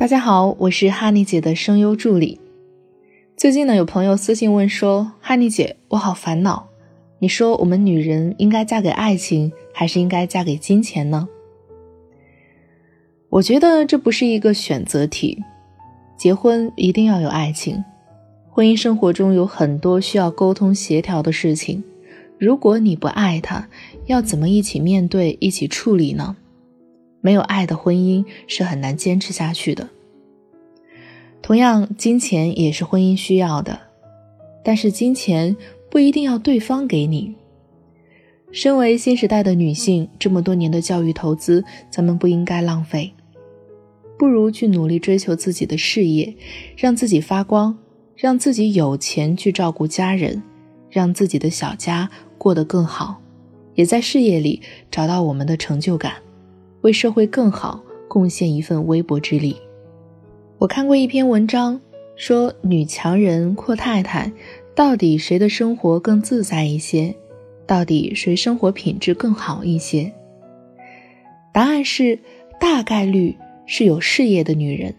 大家好，我是哈尼姐的声优助理。最近呢，有朋友私信问说：“哈尼姐，我好烦恼，你说我们女人应该嫁给爱情，还是应该嫁给金钱呢？”我觉得这不是一个选择题，结婚一定要有爱情。婚姻生活中有很多需要沟通协调的事情，如果你不爱他，要怎么一起面对、一起处理呢？没有爱的婚姻是很难坚持下去的。同样，金钱也是婚姻需要的，但是金钱不一定要对方给你。身为新时代的女性，这么多年的教育投资，咱们不应该浪费，不如去努力追求自己的事业，让自己发光，让自己有钱去照顾家人，让自己的小家过得更好，也在事业里找到我们的成就感。为社会更好贡献一份微薄之力。我看过一篇文章，说女强人阔太太，到底谁的生活更自在一些？到底谁生活品质更好一些？答案是，大概率是有事业的女人，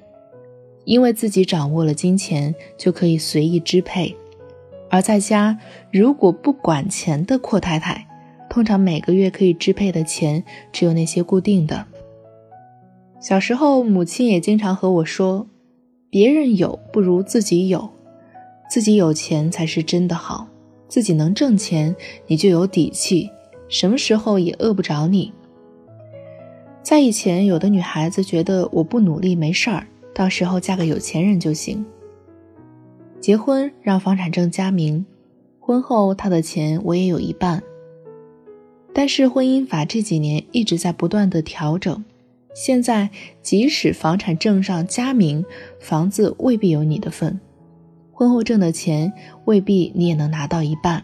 因为自己掌握了金钱，就可以随意支配；而在家如果不管钱的阔太太。通常每个月可以支配的钱只有那些固定的。小时候，母亲也经常和我说：“别人有不如自己有，自己有钱才是真的好，自己能挣钱，你就有底气，什么时候也饿不着你。”在以前，有的女孩子觉得我不努力没事儿，到时候嫁个有钱人就行。结婚让房产证加名，婚后他的钱我也有一半。但是婚姻法这几年一直在不断的调整，现在即使房产证上加名，房子未必有你的份，婚后挣的钱未必你也能拿到一半。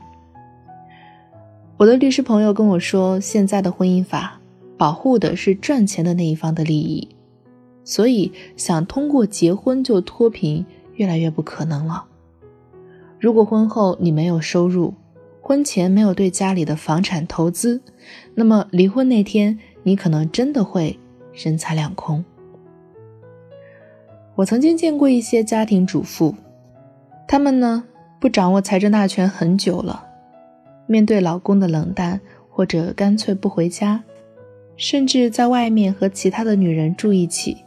我的律师朋友跟我说，现在的婚姻法保护的是赚钱的那一方的利益，所以想通过结婚就脱贫越来越不可能了。如果婚后你没有收入，婚前没有对家里的房产投资，那么离婚那天你可能真的会人财两空。我曾经见过一些家庭主妇，他们呢不掌握财政大权很久了，面对老公的冷淡或者干脆不回家，甚至在外面和其他的女人住一起，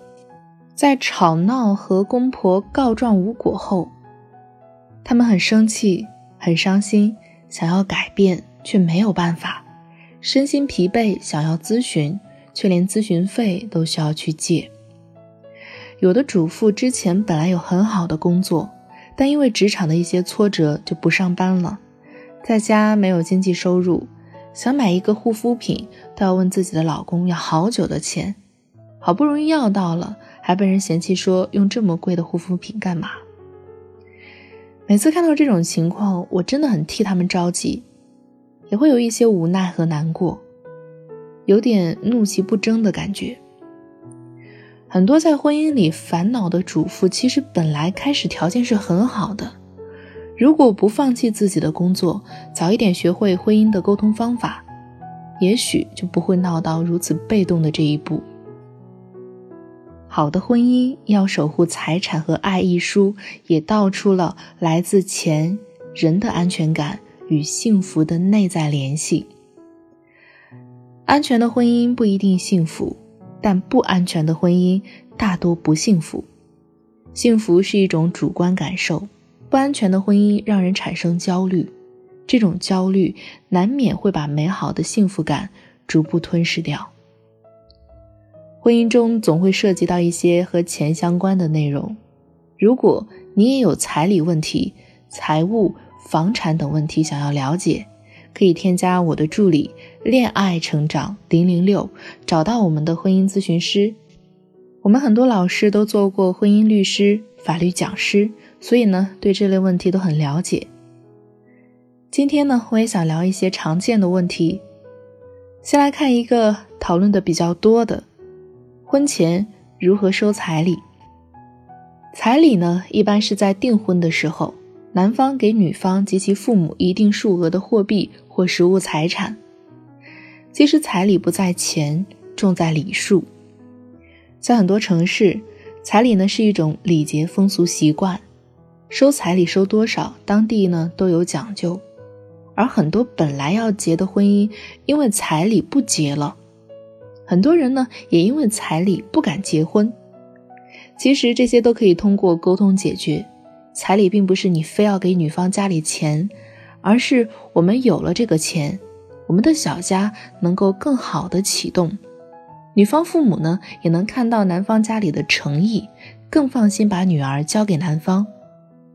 在吵闹和公婆告状无果后，他们很生气，很伤心。想要改变却没有办法，身心疲惫，想要咨询却连咨询费都需要去借。有的主妇之前本来有很好的工作，但因为职场的一些挫折就不上班了，在家没有经济收入，想买一个护肤品都要问自己的老公要好久的钱，好不容易要到了，还被人嫌弃说用这么贵的护肤品干嘛？每次看到这种情况，我真的很替他们着急，也会有一些无奈和难过，有点怒其不争的感觉。很多在婚姻里烦恼的主妇，其实本来开始条件是很好的，如果不放弃自己的工作，早一点学会婚姻的沟通方法，也许就不会闹到如此被动的这一步。好的婚姻要守护财产和爱，一书也道出了来自钱人的安全感与幸福的内在联系。安全的婚姻不一定幸福，但不安全的婚姻大多不幸福。幸福是一种主观感受，不安全的婚姻让人产生焦虑，这种焦虑难免会把美好的幸福感逐步吞噬掉。婚姻中总会涉及到一些和钱相关的内容，如果你也有彩礼问题、财务、房产等问题想要了解，可以添加我的助理“恋爱成长零零六”，找到我们的婚姻咨询师。我们很多老师都做过婚姻律师、法律讲师，所以呢，对这类问题都很了解。今天呢，我也想聊一些常见的问题。先来看一个讨论的比较多的。婚前如何收彩礼？彩礼呢，一般是在订婚的时候，男方给女方及其父母一定数额的货币或实物财产。其实彩礼不在钱，重在礼数。在很多城市，彩礼呢是一种礼节风俗习惯，收彩礼收多少，当地呢都有讲究。而很多本来要结的婚姻，因为彩礼不结了。很多人呢也因为彩礼不敢结婚。其实这些都可以通过沟通解决。彩礼并不是你非要给女方家里钱，而是我们有了这个钱，我们的小家能够更好的启动。女方父母呢也能看到男方家里的诚意，更放心把女儿交给男方，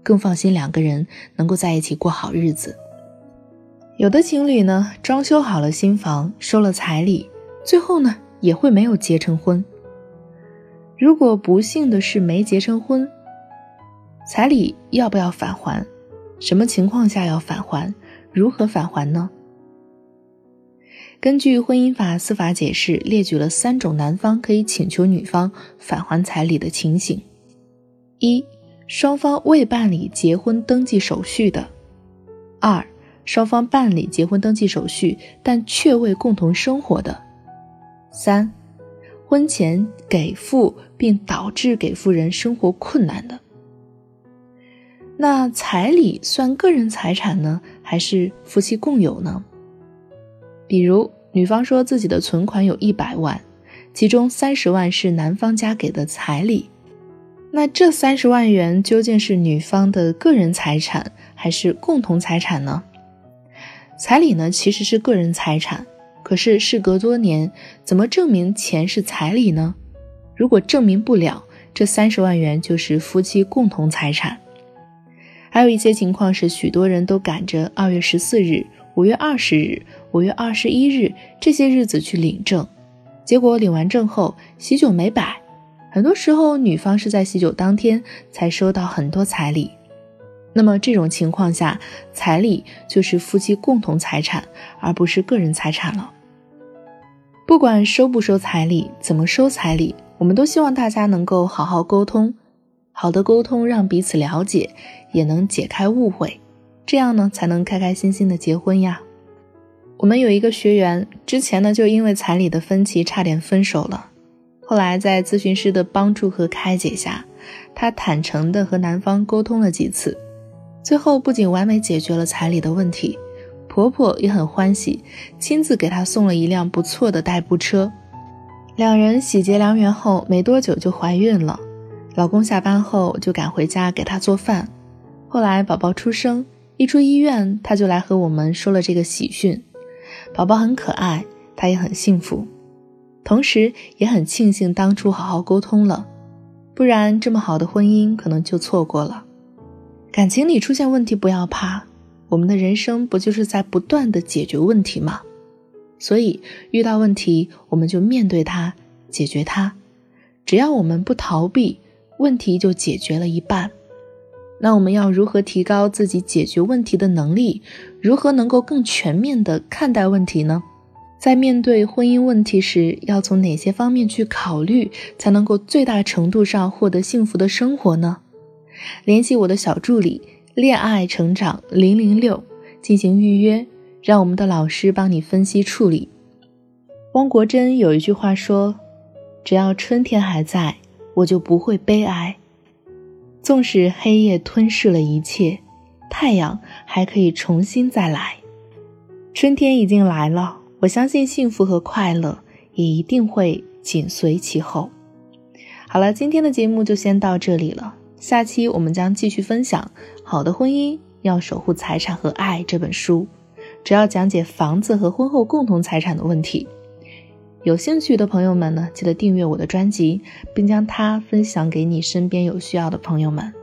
更放心两个人能够在一起过好日子。有的情侣呢装修好了新房，收了彩礼，最后呢也会没有结成婚。如果不幸的是没结成婚，彩礼要不要返还？什么情况下要返还？如何返还呢？根据婚姻法司法解释，列举了三种男方可以请求女方返还彩礼的情形：一、双方未办理结婚登记手续的；二、双方办理结婚登记手续但却未共同生活的；三、婚前给付并导致给付人生活困难的。那彩礼算个人财产呢，还是夫妻共有呢？比如，女方说自己的存款有一百万，其中三十万是男方家给的彩礼，那这三十万元究竟是女方的个人财产还是共同财产呢？彩礼呢其实是个人财产，可是事隔多年，怎么证明钱是彩礼呢？如果证明不了，这三十万元就是夫妻共同财产。还有一些情况是，许多人都赶着二月十四日、五月二十日。五月二十一日这些日子去领证，结果领完证后喜酒没摆，很多时候女方是在喜酒当天才收到很多彩礼。那么这种情况下，彩礼就是夫妻共同财产，而不是个人财产了。不管收不收彩礼，怎么收彩礼，我们都希望大家能够好好沟通，好的沟通让彼此了解，也能解开误会，这样呢才能开开心心的结婚呀。我们有一个学员，之前呢就因为彩礼的分歧差点分手了。后来在咨询师的帮助和开解下，她坦诚的和男方沟通了几次，最后不仅完美解决了彩礼的问题，婆婆也很欢喜，亲自给她送了一辆不错的代步车。两人喜结良缘后没多久就怀孕了，老公下班后就赶回家给她做饭。后来宝宝出生，一出医院，她就来和我们说了这个喜讯。宝宝很可爱，她也很幸福，同时也很庆幸当初好好沟通了，不然这么好的婚姻可能就错过了。感情里出现问题不要怕，我们的人生不就是在不断的解决问题吗？所以遇到问题我们就面对它，解决它。只要我们不逃避，问题就解决了一半。那我们要如何提高自己解决问题的能力？如何能够更全面的看待问题呢？在面对婚姻问题时，要从哪些方面去考虑，才能够最大程度上获得幸福的生活呢？联系我的小助理“恋爱成长零零六”进行预约，让我们的老师帮你分析处理。汪国真有一句话说：“只要春天还在，我就不会悲哀。”纵使黑夜吞噬了一切，太阳还可以重新再来。春天已经来了，我相信幸福和快乐也一定会紧随其后。好了，今天的节目就先到这里了。下期我们将继续分享《好的婚姻要守护财产和爱》这本书，主要讲解房子和婚后共同财产的问题。有兴趣的朋友们呢，记得订阅我的专辑，并将它分享给你身边有需要的朋友们。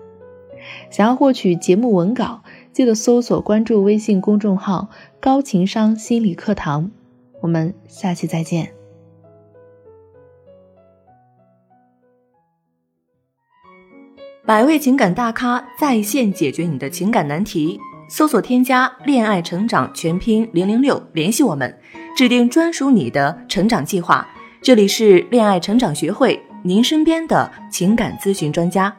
想要获取节目文稿，记得搜索关注微信公众号“高情商心理课堂”。我们下期再见。百位情感大咖在线解决你的情感难题，搜索添加“恋爱成长全拼零零六”，联系我们。制定专属你的成长计划。这里是恋爱成长学会，您身边的情感咨询专家。